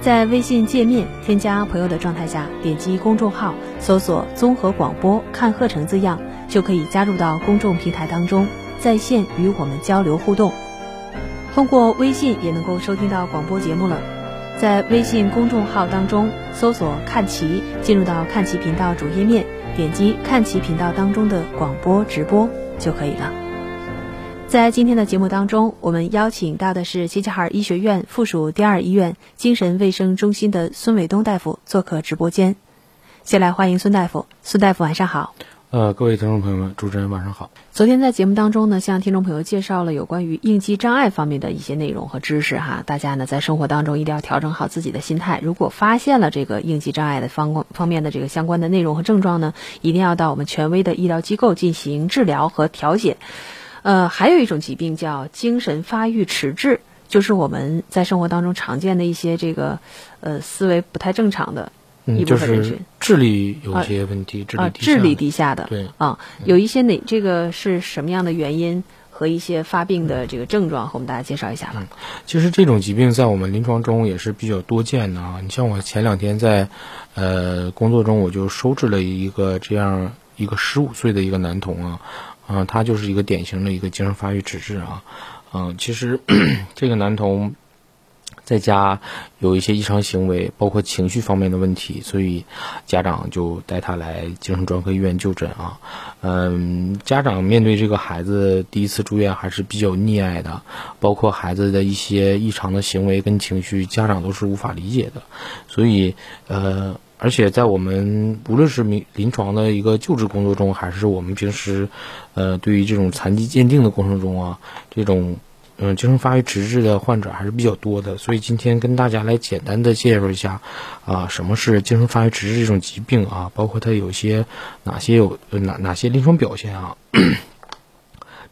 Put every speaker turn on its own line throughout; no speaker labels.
在微信界面添加朋友的状态下，点击公众号搜索“综合广播看鹤城”字样，就可以加入到公众平台当中，在线与我们交流互动。通过微信也能够收听到广播节目了，在微信公众号当中搜索“看齐”，进入到看齐频道主页面。点击看齐频道当中的广播直播就可以了。在今天的节目当中，我们邀请到的是齐齐哈尔医学院附属第二医院精神卫生中心的孙伟东大夫做客直播间。先来欢迎孙大夫，孙大夫晚上好。
呃，各位听众朋友们，主持人晚上好。
昨天在节目当中呢，向听众朋友介绍了有关于应激障碍方面的一些内容和知识哈。大家呢在生活当中一定要调整好自己的心态。如果发现了这个应激障碍的方方面的这个相关的内容和症状呢，一定要到我们权威的医疗机构进行治疗和调解。呃，还有一种疾病叫精神发育迟滞，就是我们在生活当中常见的一些这个呃思维不太正常的。
嗯，就是智力有些问题，
智力
智
力低下的，
对
啊，有一些哪这个是什么样的原因和一些发病的这个症状，和我们大家介绍一下吧。
其实这种疾病在我们临床中也是比较多见的啊。你像我前两天在呃工作中，我就收治了一个这样一个十五岁的一个男童啊，啊，他就是一个典型的一个精神发育迟滞啊，嗯，其实 这个男童。在家有一些异常行为，包括情绪方面的问题，所以家长就带他来精神专科医院就诊啊。嗯，家长面对这个孩子第一次住院还是比较溺爱的，包括孩子的一些异常的行为跟情绪，家长都是无法理解的。所以，呃，而且在我们无论是临临床的一个救治工作中，还是我们平时，呃，对于这种残疾鉴定的过程中啊，这种。嗯，精神发育迟滞的患者还是比较多的，所以今天跟大家来简单的介绍一下，啊，什么是精神发育迟滞这种疾病啊，包括它有些哪些有哪哪些临床表现啊？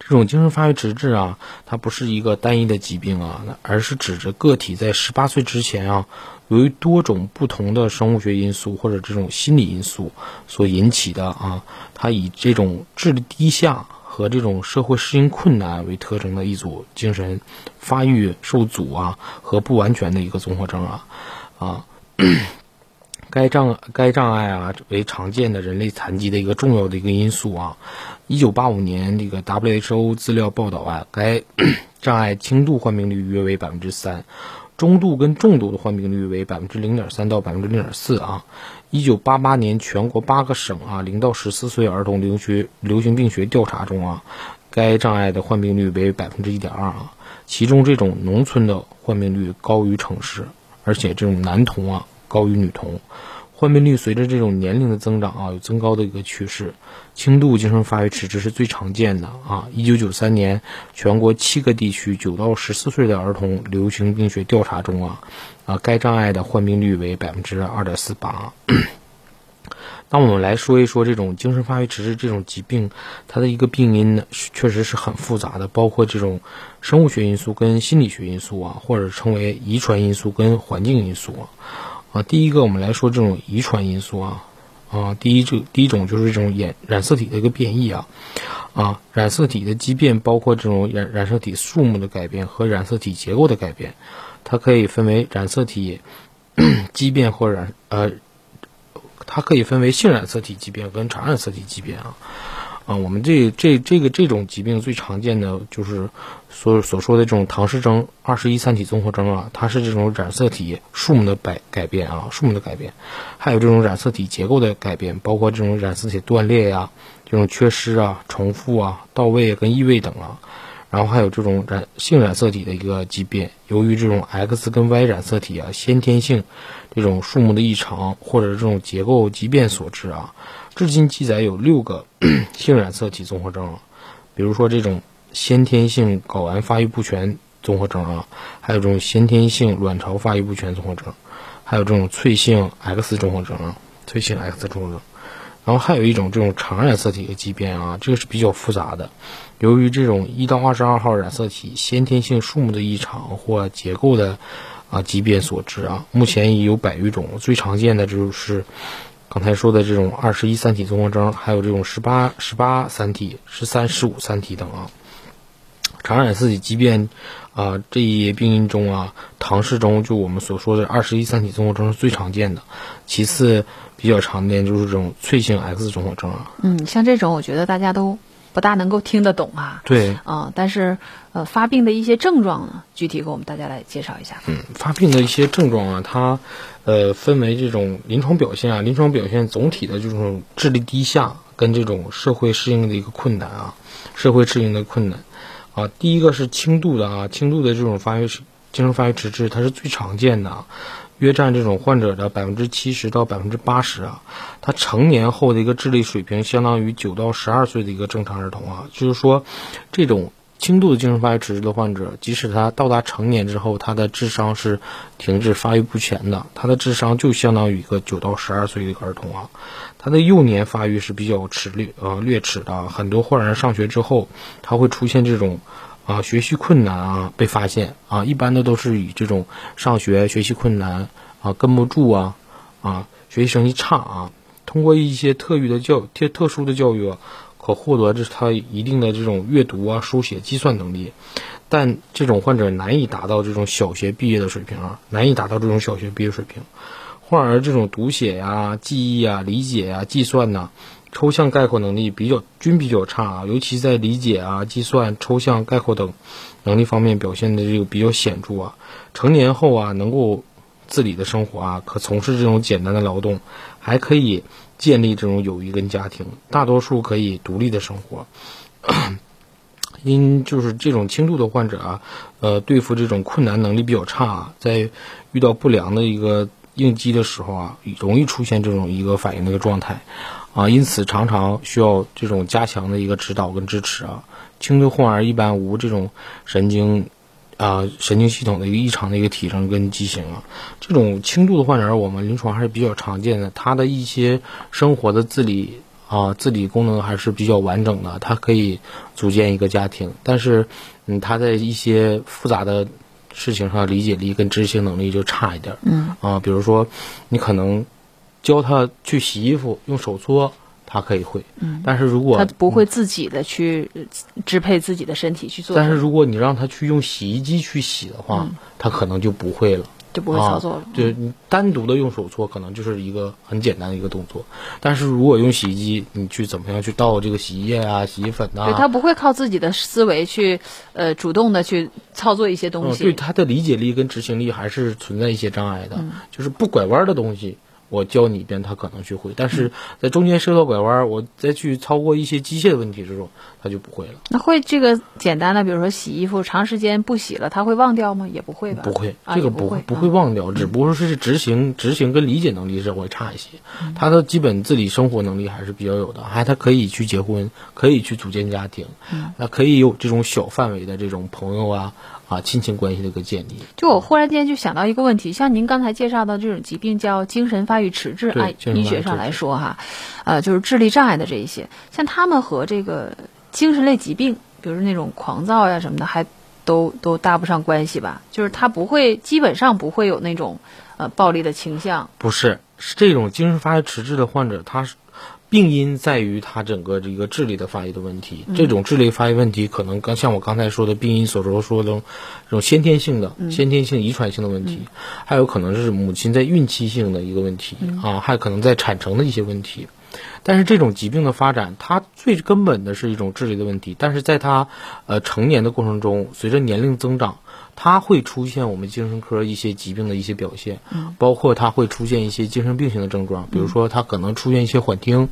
这种精神发育迟滞啊，它不是一个单一的疾病啊，而是指着个体在十八岁之前啊，由于多种不同的生物学因素或者这种心理因素所引起的啊，它以这种智力低下。和这种社会适应困难为特征的一组精神发育受阻啊和不完全的一个综合征啊啊，该障该障碍啊为常见的人类残疾的一个重要的一个因素啊。一九八五年这个 WHO 资料报道啊，该 障碍轻度患病率约为百分之三。中度跟重度的患病率为百分之零点三到百分之零点四啊。一九八八年全国八个省啊零到十四岁儿童流学流行病学调查中啊，该障碍的患病率为百分之一点二啊。其中这种农村的患病率高于城市，而且这种男童啊高于女童。患病率随着这种年龄的增长啊，有增高的一个趋势。轻度精神发育迟滞是最常见的啊。一九九三年，全国七个地区九到十四岁的儿童流行病学调查中啊，啊，该障碍的患病率为百分之二点四八。那我们来说一说这种精神发育迟滞这种疾病，它的一个病因呢，确实是很复杂的，包括这种生物学因素跟心理学因素啊，或者称为遗传因素跟环境因素啊。啊，第一个我们来说这种遗传因素啊，啊，第一这第一种就是这种染染色体的一个变异啊，啊，染色体的畸变包括这种染染色体数目的改变和染色体结构的改变，它可以分为染色体 畸变或染呃，它可以分为性染色体畸变跟常染色体畸变啊，啊，我们这这这个这种疾病最常见的就是所所说的这种唐氏症、二十一三体综合征啊，它是这种染色体数目的改改变啊，数目的改变，还有这种染色体结构的改变，包括这种染色体断裂呀、这种缺失啊、重复啊、到位跟异位等啊。然后还有这种染性染色体的一个疾病，由于这种 X 跟 Y 染色体啊先天性这种数目的异常或者这种结构畸变所致啊，至今记载有六个 性染色体综合征，比如说这种先天性睾丸发育不全综合征啊，还有这种先天性卵巢发育不全综合征，还有这种脆性 X 综合征啊，脆性 X 综合征。然后还有一种这种常染色体的畸变啊，这个是比较复杂的。由于这种一到二十二号染色体先天性数目的异常或结构的啊畸变所致啊，目前已有百余种。最常见的就是刚才说的这种二十一三体综合征，还有这种十八十八三体、十三十五三体等啊。常染色体疾病啊这一病因中啊，唐氏中就我们所说的二十一三体综合征是最常见的，其次。比较常见就是这种脆性 X 综合征啊。
嗯，像这种我觉得大家都不大能够听得懂啊。
对。
啊，但是呃，发病的一些症状呢，具体给我们大家来介绍一下。
嗯，发病的一些症状啊，它呃分为这种临床表现啊，临床表现总体的这种智力低下跟这种社会适应的一个困难啊，社会适应的困难啊。第一个是轻度的啊，轻度的这种发育精神发育迟滞，它是最常见的。约占这种患者的百分之七十到百分之八十啊，他成年后的一个智力水平相当于九到十二岁的一个正常儿童啊，就是说，这种轻度的精神发育迟滞的患者，即使他到达成年之后，他的智商是停滞发育不全的，他的智商就相当于一个九到十二岁的一个儿童啊，他的幼年发育是比较迟略呃略迟的，很多患儿上学之后，他会出现这种。啊，学习困难啊，被发现啊，一般的都是以这种上学学习困难啊，跟不住啊，啊，学习成绩差啊，通过一些特育的教特特殊的教育啊，可获得这他一定的这种阅读啊、书写、计算能力，但这种患者难以达到这种小学毕业的水平啊，难以达到这种小学毕业水平，患儿这种读写呀、记忆啊、理解呀、计算呐。抽象概括能力比较均比较差啊，尤其在理解啊、计算、抽象概括等能力方面表现的这个比较显著啊。成年后啊，能够自理的生活啊，可从事这种简单的劳动，还可以建立这种友谊跟家庭，大多数可以独立的生活。因就是这种轻度的患者啊，呃，对付这种困难能力比较差啊，在遇到不良的一个应激的时候啊，容易出现这种一个反应的一个状态。啊，因此常常需要这种加强的一个指导跟支持啊。轻度患儿一般无这种神经啊神经系统的一个异常的一个体征跟畸形啊。这种轻度的患者，我们临床还是比较常见的。他的一些生活的自理啊自理功能还是比较完整的，他可以组建一个家庭。但是，嗯，他在一些复杂的事情上理解力跟执行能力就差一点。
嗯
啊，比如说你可能。教他去洗衣服，用手搓，他可以会。嗯，但是如果
他不会自己的去支配自己的身体去做，
但是如果你让他去用洗衣机去洗的话，他可能就不会了。
就不会操作了。
对你单独的用手搓，可能就是一个很简单的一个动作。但是如果用洗衣机，你去怎么样去倒这个洗衣液啊、洗衣粉啊？
对他不会靠自己的思维去呃主动的去操作一些东西。
对他的理解力跟执行力还是存在一些障碍的，就是不拐弯的东西。我教你一遍，他可能学会，但是在中间涉到拐弯，我再去超过一些机械的问题之后，他就不会了。
那会这个简单的，比如说洗衣服，长时间不洗了，他会忘掉吗？也不会吧？
不会，这个不会不会忘掉，只不过是执行执行跟理解能力是会差一些。他的基本自理生活能力还是比较有的，还他可以去结婚，可以去组建家庭，那可以有这种小范围的这种朋友啊。啊，亲情关系的一个建立。
就我忽然间就想到一个问题，像您刚才介绍的这种疾病叫精神发育迟滞，按医学上来说哈，呃，就是智力障碍的这一些，像他们和这个精神类疾病，比如那种狂躁呀什么的，还都都搭不上关系吧？就是他不会，基本上不会有那种呃暴力的倾向。
不是，是这种精神发育迟滞的患者，他是。病因在于他整个这个智力的发育的问题，这种智力发育问题可能刚像我刚才说的病因所说说的这种先天性的、先天性遗传性的问题，还有可能是母亲在孕期性的一个问题啊，还可能在产程的一些问题。但是这种疾病的发展，它最根本的是一种智力的问题。但是在他呃成年的过程中，随着年龄增长，他会出现我们精神科一些疾病的一些表现，包括他会出现一些精神病性的症状，比如说他可能出现一些幻听，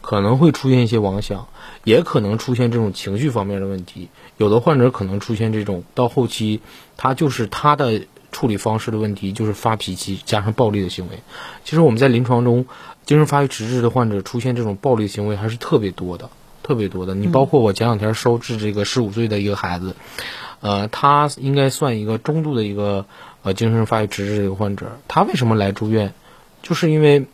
可能会出现一些妄想，也可能出现这种情绪方面的问题。有的患者可能出现这种到后期，他就是他的处理方式的问题，就是发脾气加上暴力的行为。其实我们在临床中，精神发育迟滞的患者出现这种暴力行为还是特别多的，特别多的。你包括我前两天收治这个十五岁的一个孩子，呃，他应该算一个中度的一个呃精神发育迟滞的一个患者。他为什么来住院？就是因为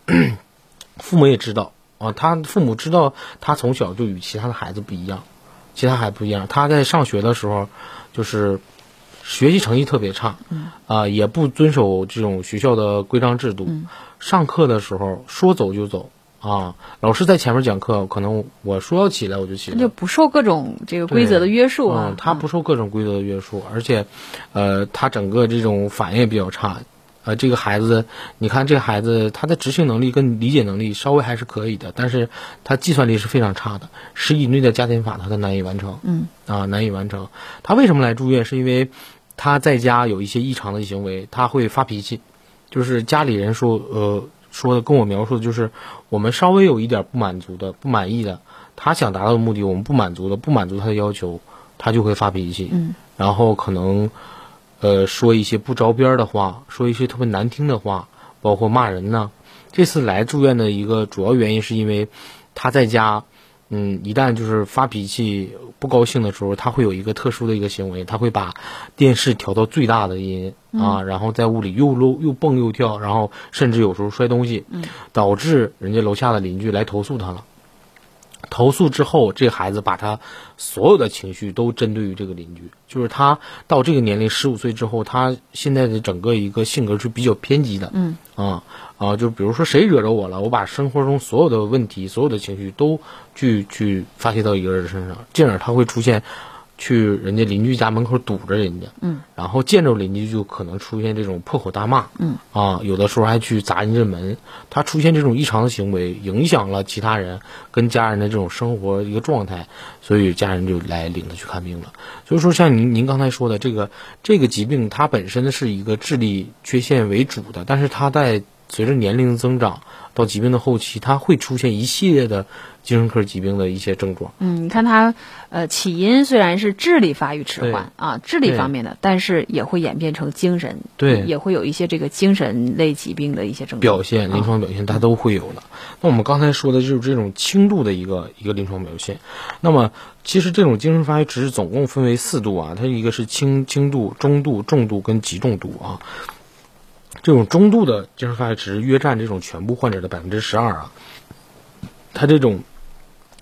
父母也知道啊，他父母知道他从小就与其他的孩子不一样。其他孩子不一样，他在上学的时候，就是学习成绩特别差，啊，也不遵守这种学校的规章制度。上课的时候说走就走，啊，老师在前面讲课，可能我说要起来我就起来，
就不受各种这个规则的约束
啊。他不受各种规则的约束，而且，呃，他整个这种反应也比较差。呃，这个孩子，你看这个孩子，他的执行能力跟理解能力稍微还是可以的，但是他计算力是非常差的，十以内的加减法他都难以完成。
嗯，
啊，难以完成。他为什么来住院？是因为他在家有一些异常的行为，他会发脾气，就是家里人说，呃，说的跟我描述的就是，我们稍微有一点不满足的、不满意的，他想达到的目的，我们不满足的、不满足他的要求，他就会发脾气。
嗯，
然后可能。呃，说一些不着边的话，说一些特别难听的话，包括骂人呢。这次来住院的一个主要原因是因为他在家，嗯，一旦就是发脾气、不高兴的时候，他会有一个特殊的一个行为，他会把电视调到最大的音啊，然后在屋里又搂又蹦又跳，然后甚至有时候摔东西，导致人家楼下的邻居来投诉他了。投诉之后，这孩子把他所有的情绪都针对于这个邻居，就是他到这个年龄十五岁之后，他现在的整个一个性格是比较偏激的，
嗯
啊啊，就比如说谁惹着我了，我把生活中所有的问题、所有的情绪都去去发泄到一个人身上，进而他会出现。去人家邻居家门口堵着人家，
嗯，
然后见着邻居就可能出现这种破口大骂，
嗯，
啊，有的时候还去砸人家门，他出现这种异常的行为，影响了其他人跟家人的这种生活一个状态，所以家人就来领他去看病了。所以说，像您您刚才说的这个这个疾病，它本身是一个智力缺陷为主的，但是它在随着年龄增长到疾病的后期，它会出现一系列的。精神科疾病的一些症状，
嗯，你看它，呃，起因虽然是智力发育迟缓啊，智力方面的，但是也会演变成精神，
对，
也会有一些这个精神类疾病的一些症状
表现，临床表现它都会有的。那我们刚才说的就是这种轻度的一个一个临床表现。那么其实这种精神发育迟滞总共分为四度啊，它一个是轻轻度、中度、重度跟极重度啊。这种中度的精神发育迟约占这种全部患者的百分之十二啊，他这种。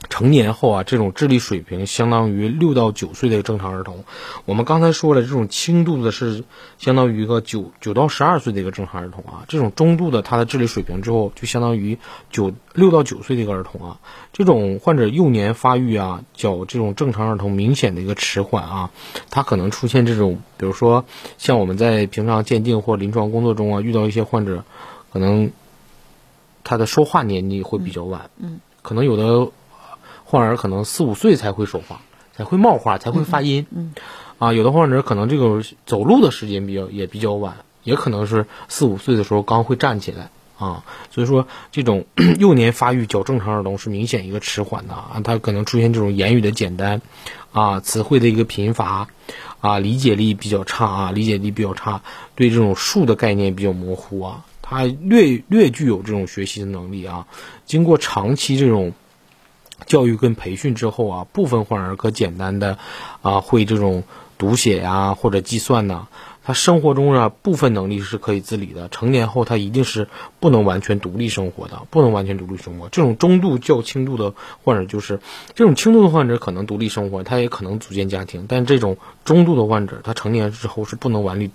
成年后啊，这种智力水平相当于六到九岁的正常儿童。我们刚才说了，这种轻度的是相当于一个九九到十二岁的一个正常儿童啊。这种中度的，他的智力水平之后就相当于九六到九岁的一个儿童啊。这种患者幼年发育啊，较这种正常儿童明显的一个迟缓啊，他可能出现这种，比如说像我们在平常鉴定或临床工作中啊，遇到一些患者，可能他的说话年纪会比较晚，
嗯，
可能有的。患儿可能四五岁才会说话，才会冒话，才会发音。
嗯，
啊，有的患者可能这个走路的时间比较也比较晚，也可能是四五岁的时候刚会站起来啊。所以说，这种 幼年发育较正常儿童是明显一个迟缓的啊，他可能出现这种言语的简单，啊，词汇的一个贫乏，啊，理解力比较差啊，理解力比较差，对这种数的概念比较模糊啊，他略略具有这种学习的能力啊，经过长期这种。教育跟培训之后啊，部分患儿可简单的啊会这种读写呀或者计算呐，他生活中啊部分能力是可以自理的。成年后他一定是不能完全独立生活的，不能完全独立生活。这种中度较轻度的患者就是这种轻度的患者可能独立生活，他也可能组建家庭，但这种中度的患者，他成年之后是不能完立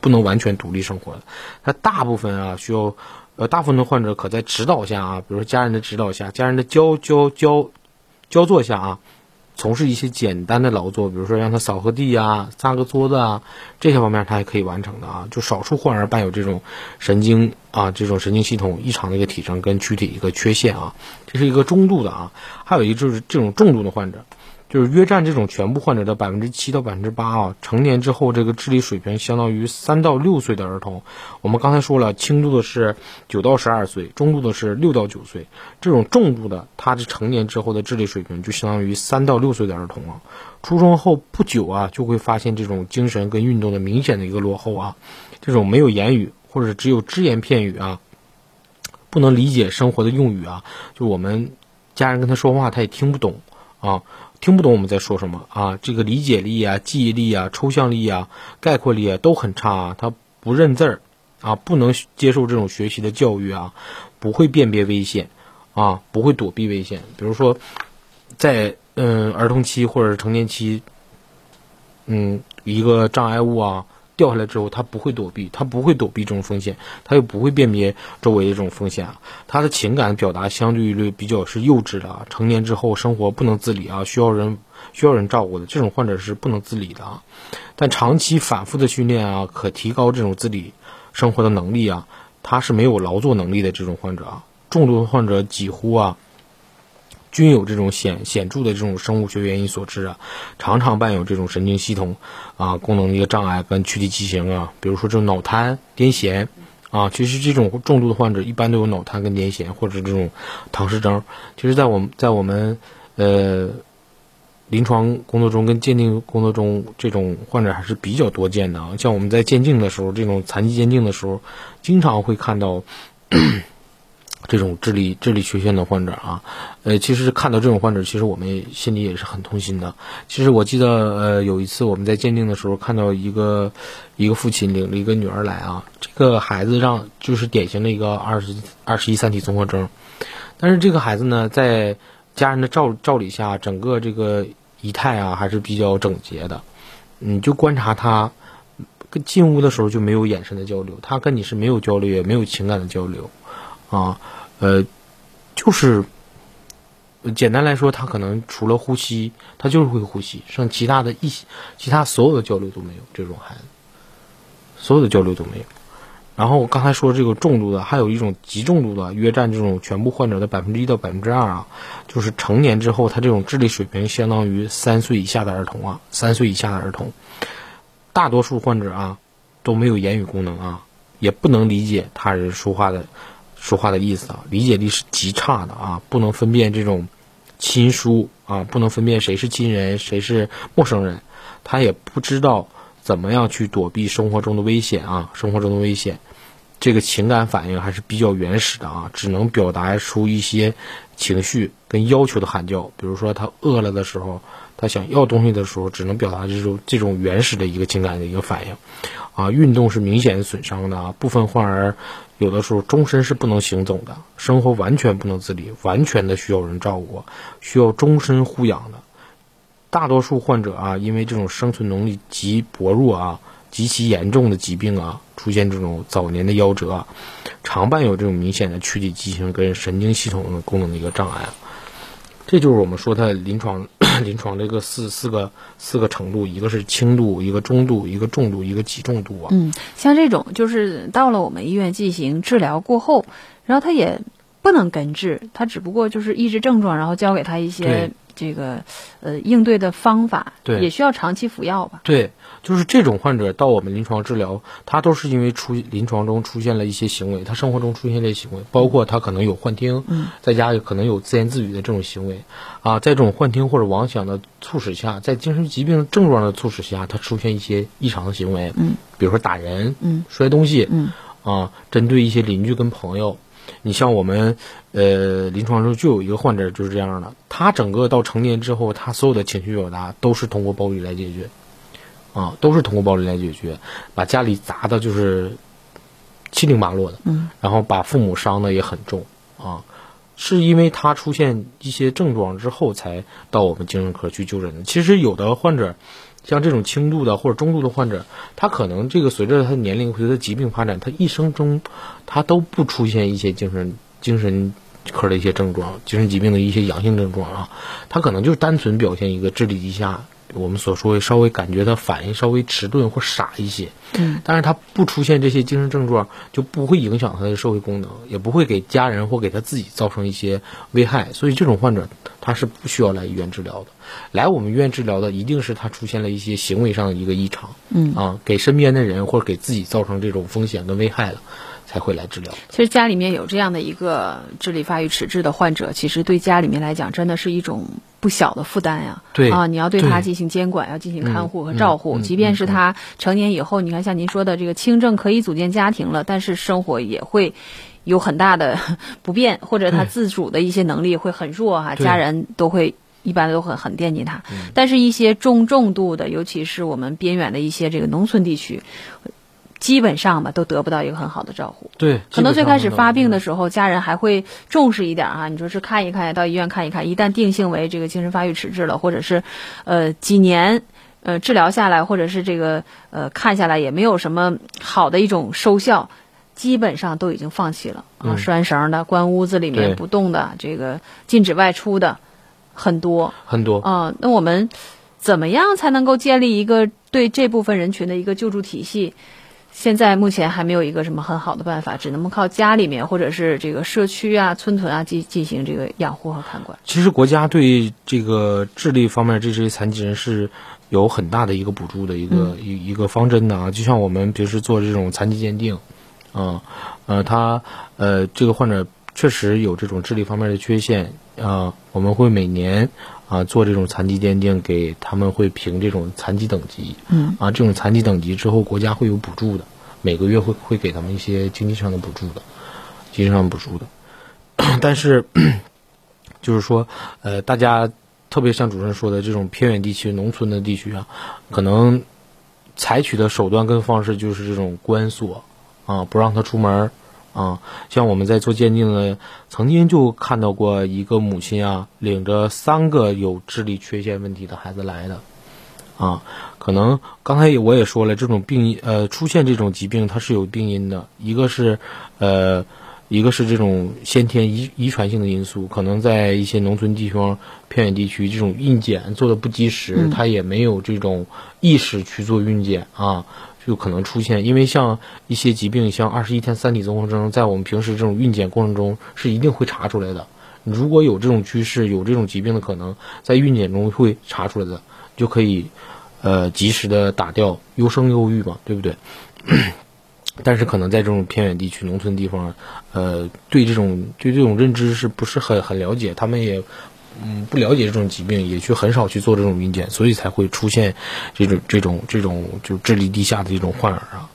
不能完全独立生活的。他大部分啊需要。呃，大部分的患者可在指导下啊，比如说家人的指导下，家人的教教教教作下啊，从事一些简单的劳作，比如说让他扫个地啊、擦个桌子啊，这些方面他还可以完成的啊。就少数患儿伴有这种神经啊、这种神经系统异常的一个体征跟躯体一个缺陷啊，这是一个中度的啊。还有一个就是这种重度的患者。就是约占这种全部患者的百分之七到百分之八啊，成年之后这个智力水平相当于三到六岁的儿童。我们刚才说了，轻度的是九到十二岁，中度的是六到九岁，这种重度的，他是成年之后的智力水平就相当于三到六岁的儿童啊。出生后不久啊，就会发现这种精神跟运动的明显的一个落后啊，这种没有言语或者只有只言片语啊，不能理解生活的用语啊，就我们家人跟他说话，他也听不懂啊。听不懂我们在说什么啊？这个理解力啊、记忆力啊、抽象力啊、概括力啊都很差啊。他不认字儿啊，不能接受这种学习的教育啊，不会辨别危险啊，不会躲避危险。比如说，在嗯儿童期或者成年期，嗯一个障碍物啊。掉下来之后，他不会躲避，他不会躲避这种风险，他又不会辨别周围的这种风险啊。他的情感表达相对于比较是幼稚的啊，成年之后生活不能自理啊，需要人需要人照顾的这种患者是不能自理的啊。但长期反复的训练啊，可提高这种自理生活的能力啊。他是没有劳作能力的这种患者啊，重度患者几乎啊。均有这种显显著的这种生物学原因所致啊，常常伴有这种神经系统啊功能的一个障碍跟躯体畸形啊，比如说这种脑瘫、癫痫啊，其实这种重度的患者一般都有脑瘫跟癫痫或者这种唐氏症。其实，在我们在我们呃临床工作中跟鉴定工作中，这种患者还是比较多见的啊。像我们在鉴定的时候，这种残疾鉴定的时候，经常会看到。这种智力智力缺陷的患者啊，呃，其实看到这种患者，其实我们心里也是很痛心的。其实我记得，呃，有一次我们在鉴定的时候，看到一个一个父亲领着一个女儿来啊，这个孩子让就是典型的一个二十二十一三体综合征，但是这个孩子呢，在家人的照照理下，整个这个仪态啊还是比较整洁的。你就观察他，跟进屋的时候就没有眼神的交流，他跟你是没有交流，也没有情感的交流，啊。呃，就是简单来说，他可能除了呼吸，他就是会呼吸，剩其他的一其他所有的交流都没有。这种孩子，所有的交流都没有。然后我刚才说这个重度的，还有一种极重度的，约占这种全部患者的百分之一到百分之二啊，就是成年之后，他这种智力水平相当于三岁以下的儿童啊，三岁以下的儿童，大多数患者啊都没有言语功能啊，也不能理解他人说话的。说话的意思啊，理解力是极差的啊，不能分辨这种亲疏啊，不能分辨谁是亲人，谁是陌生人，他也不知道怎么样去躲避生活中的危险啊，生活中的危险，这个情感反应还是比较原始的啊，只能表达出一些情绪跟要求的喊叫，比如说他饿了的时候，他想要东西的时候，只能表达这种这种原始的一个情感的一个反应，啊，运动是明显损伤的啊，部分患儿。有的时候终身是不能行走的，生活完全不能自理，完全的需要人照顾，需要终身护养的。大多数患者啊，因为这种生存能力极薄弱啊，极其严重的疾病啊，出现这种早年的夭折，常伴有这种明显的躯体畸形跟神经系统的功能的一个障碍。这就是我们说它临床临床这个四四个四个程度，一个是轻度，一个中度，一个重度，一个极重度啊。
嗯，像这种就是到了我们医院进行治疗过后，然后他也不能根治，他只不过就是抑制症状，然后教给他一些这个呃应对的方法，
对，
也需要长期服药吧。
对。就是这种患者到我们临床治疗，他都是因为出临床中出现了一些行为，他生活中出现了一些行为，包括他可能有幻听，在家里可能有自言自语的这种行为，啊，在这种幻听或者妄想的促使下，在精神疾病症状的促使下，他出现一些异常的行为，
嗯，
比如说打人，
嗯，
摔东西，
嗯，
啊，针对一些邻居跟朋友，你像我们呃临床中就有一个患者就是这样的，他整个到成年之后，他所有的情绪表达都是通过暴力来解决。啊，都是通过暴力来解决，把家里砸的就是七零八落的，
嗯，
然后把父母伤的也很重啊，是因为他出现一些症状之后才到我们精神科去就诊的。其实有的患者，像这种轻度的或者中度的患者，他可能这个随着他年龄随着疾病发展，他一生中他都不出现一些精神精神科的一些症状，精神疾病的一些阳性症状啊，他可能就单纯表现一个智力低下。我们所说的稍微感觉到反应稍微迟钝或傻一些，
嗯，
但是他不出现这些精神症状，就不会影响他的社会功能，也不会给家人或给他自己造成一些危害，所以这种患者他是不需要来医院治疗的。来我们医院治疗的一定是他出现了一些行为上的一个异常，
嗯
啊，给身边的人或者给自己造成这种风险跟危害了。才会来治疗。
其实家里面有这样的一个智力发育迟滞的患者，其实对家里面来讲，真的是一种不小的负担呀。
对
啊，你要对他进行监管，要进行看护和照护。即便是他成年以后，你看像您说的这个轻症可以组建家庭了，但是生活也会有很大的 不便，或者他自主的一些能力会很弱哈。家人都会一般都很很惦记他。但是，一些中重度的，尤其是我们边远的一些这个农村地区。基本上吧，都得不到一个很好的照顾。
对，
可能最开始发病的时候，家人还会重视一点啊。你说是看一看，到医院看一看。一旦定性为这个精神发育迟滞了，或者是，呃，几年呃治疗下来，或者是这个呃看下来也没有什么好的一种收效，基本上都已经放弃了啊。拴绳的，关屋子里面不动的，这个禁止外出的，很多
很多
啊。那我们怎么样才能够建立一个对这部分人群的一个救助体系？现在目前还没有一个什么很好的办法，只能靠家里面或者是这个社区啊、村屯啊进进行这个养护和看管。
其实国家对这个智力方面这些残疾人是有很大的一个补助的一个一一个方针的啊。就像我们平时做这种残疾鉴定，啊呃，他呃这个患者确实有这种智力方面的缺陷啊，我们会每年。啊，做这种残疾鉴定，给他们会评这种残疾等级。
嗯，
啊，这种残疾等级之后，国家会有补助的，每个月会会给他们一些经济上的补助的，经济上补助的。但是，就是说，呃，大家特别像主任说的，这种偏远地区、农村的地区啊，可能采取的手段跟方式就是这种关锁，啊，不让他出门。啊，像我们在做鉴定的，曾经就看到过一个母亲啊，领着三个有智力缺陷问题的孩子来的，啊，可能刚才我也说了，这种病呃出现这种疾病它是有病因的，一个是呃一个是这种先天遗遗传性的因素，可能在一些农村地方、偏远地区，这种孕检做的不及时，他也没有这种意识去做孕检啊。就可能出现，因为像一些疾病，像二十一天三体综合征，在我们平时这种孕检过程中是一定会查出来的。如果有这种趋势，有这种疾病的可能，在孕检中会查出来的，就可以呃及时的打掉，优生优育嘛，对不对？但是可能在这种偏远地区、农村地方，呃，对这种对这种认知是不是很很了解？他们也。嗯，不了解这种疾病，也去很少去做这种孕检，所以才会出现这种这种这种就智力低下的这种患儿啊。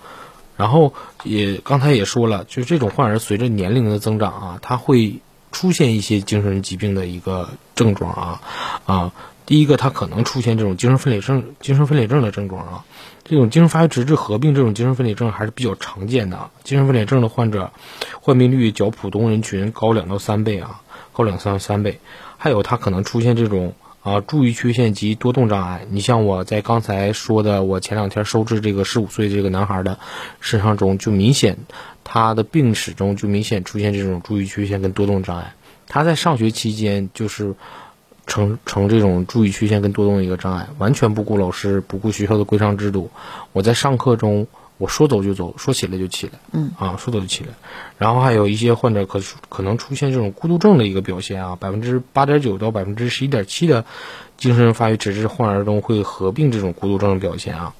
然后也刚才也说了，就是这种患儿随着年龄的增长啊，他会出现一些精神疾病的一个症状啊啊。第一个，他可能出现这种精神分裂症、精神分裂症的症状啊。这种精神发育迟滞合并这种精神分裂症还是比较常见的。精神分裂症的患者患病率较普通人群高两到三倍啊，高两三三倍。还有他可能出现这种啊注意缺陷及多动障碍。你像我在刚才说的，我前两天收治这个十五岁这个男孩的身上中，就明显他的病史中就明显出现这种注意缺陷跟多动障碍。他在上学期间就是成成这种注意缺陷跟多动一个障碍，完全不顾老师，不顾学校的规章制度。我在上课中。我说走就走，说起来就起来，
嗯
啊，说走就起来。然后还有一些患者可可能出现这种孤独症的一个表现啊，百分之八点九到百分之十一点七的精神发育迟滞患儿中会合并这种孤独症的表现啊。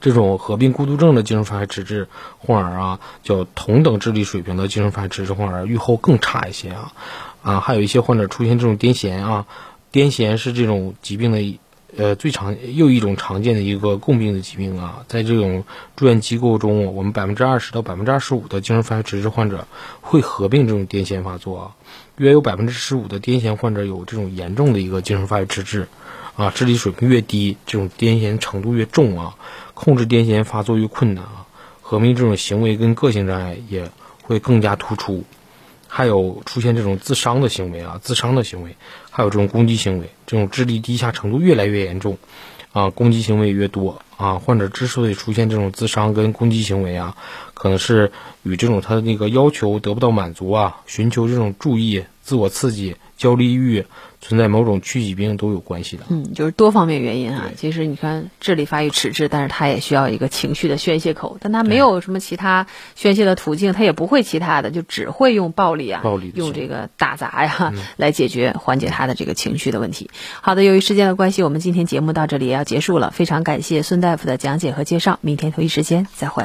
这种合并孤独症的精神发育迟滞患儿啊，叫同等智力水平的精神发育迟滞患儿，预后更差一些啊。啊，还有一些患者出现这种癫痫啊，癫痫是这种疾病的。呃，最常又一种常见的一个共病的疾病啊，在这种住院机构中，我们百分之二十到百分之二十五的精神发育迟滞患者会合并这种癫痫发作啊，约有百分之十五的癫痫患者有这种严重的一个精神发育迟滞，啊，智力水平越低，这种癫痫程度越重啊，控制癫痫发作越困难啊，合并这种行为跟个性障碍也会更加突出。还有出现这种自伤的行为啊，自伤的行为，还有这种攻击行为，这种智力低下程度越来越严重，啊，攻击行为越多啊，患者之所以出现这种自伤跟攻击行为啊，可能是与这种他的那个要求得不到满足啊，寻求这种注意、自我刺激、焦虑欲。存在某种躯体病都有关系的，
嗯，就是多方面原因啊。其实你看，智力发育迟滞，但是他也需要一个情绪的宣泄口，但他没有什么其他宣泄的途径，他也不会其他的，就只会用暴力啊，
暴力
用这个打砸呀来解决缓解他的这个情绪的问题。好的，由于时间的关系，我们今天节目到这里也要结束了，非常感谢孙大夫的讲解和介绍，明天同一时间再会。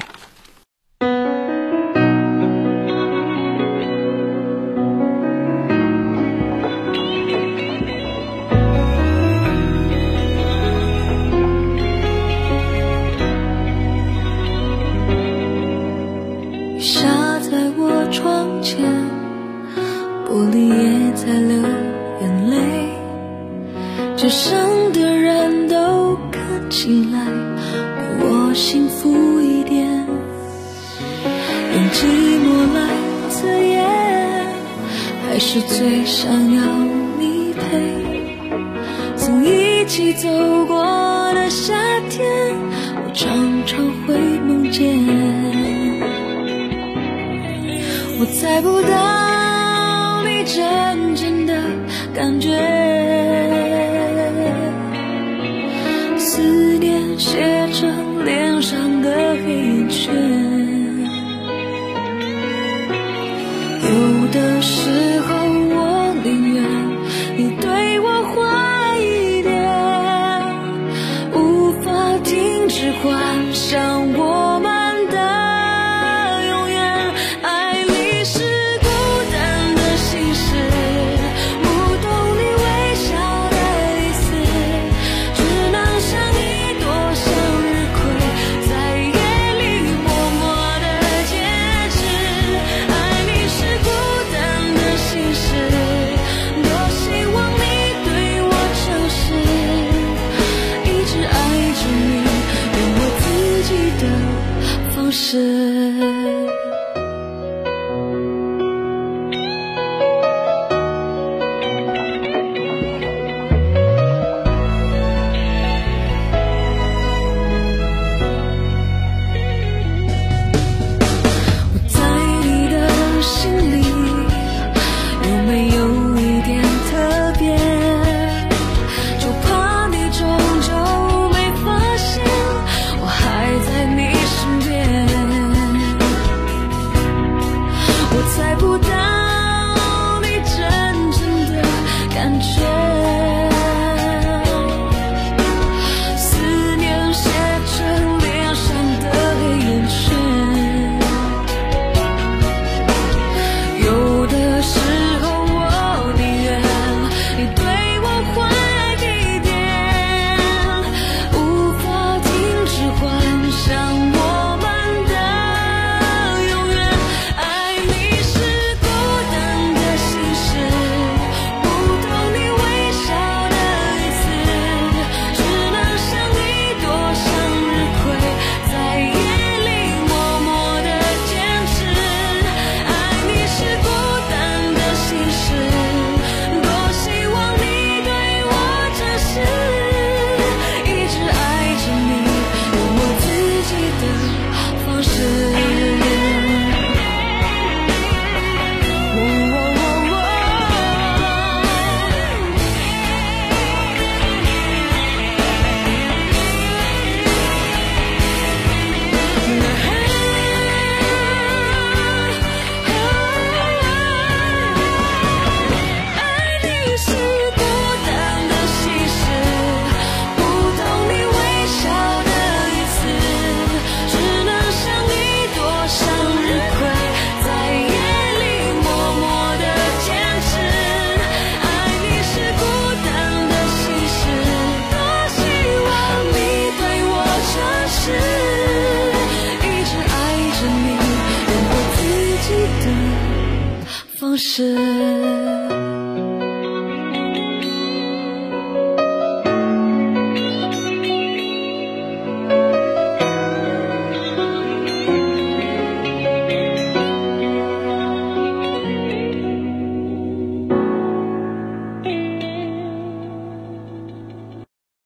我猜不到你真正的感觉。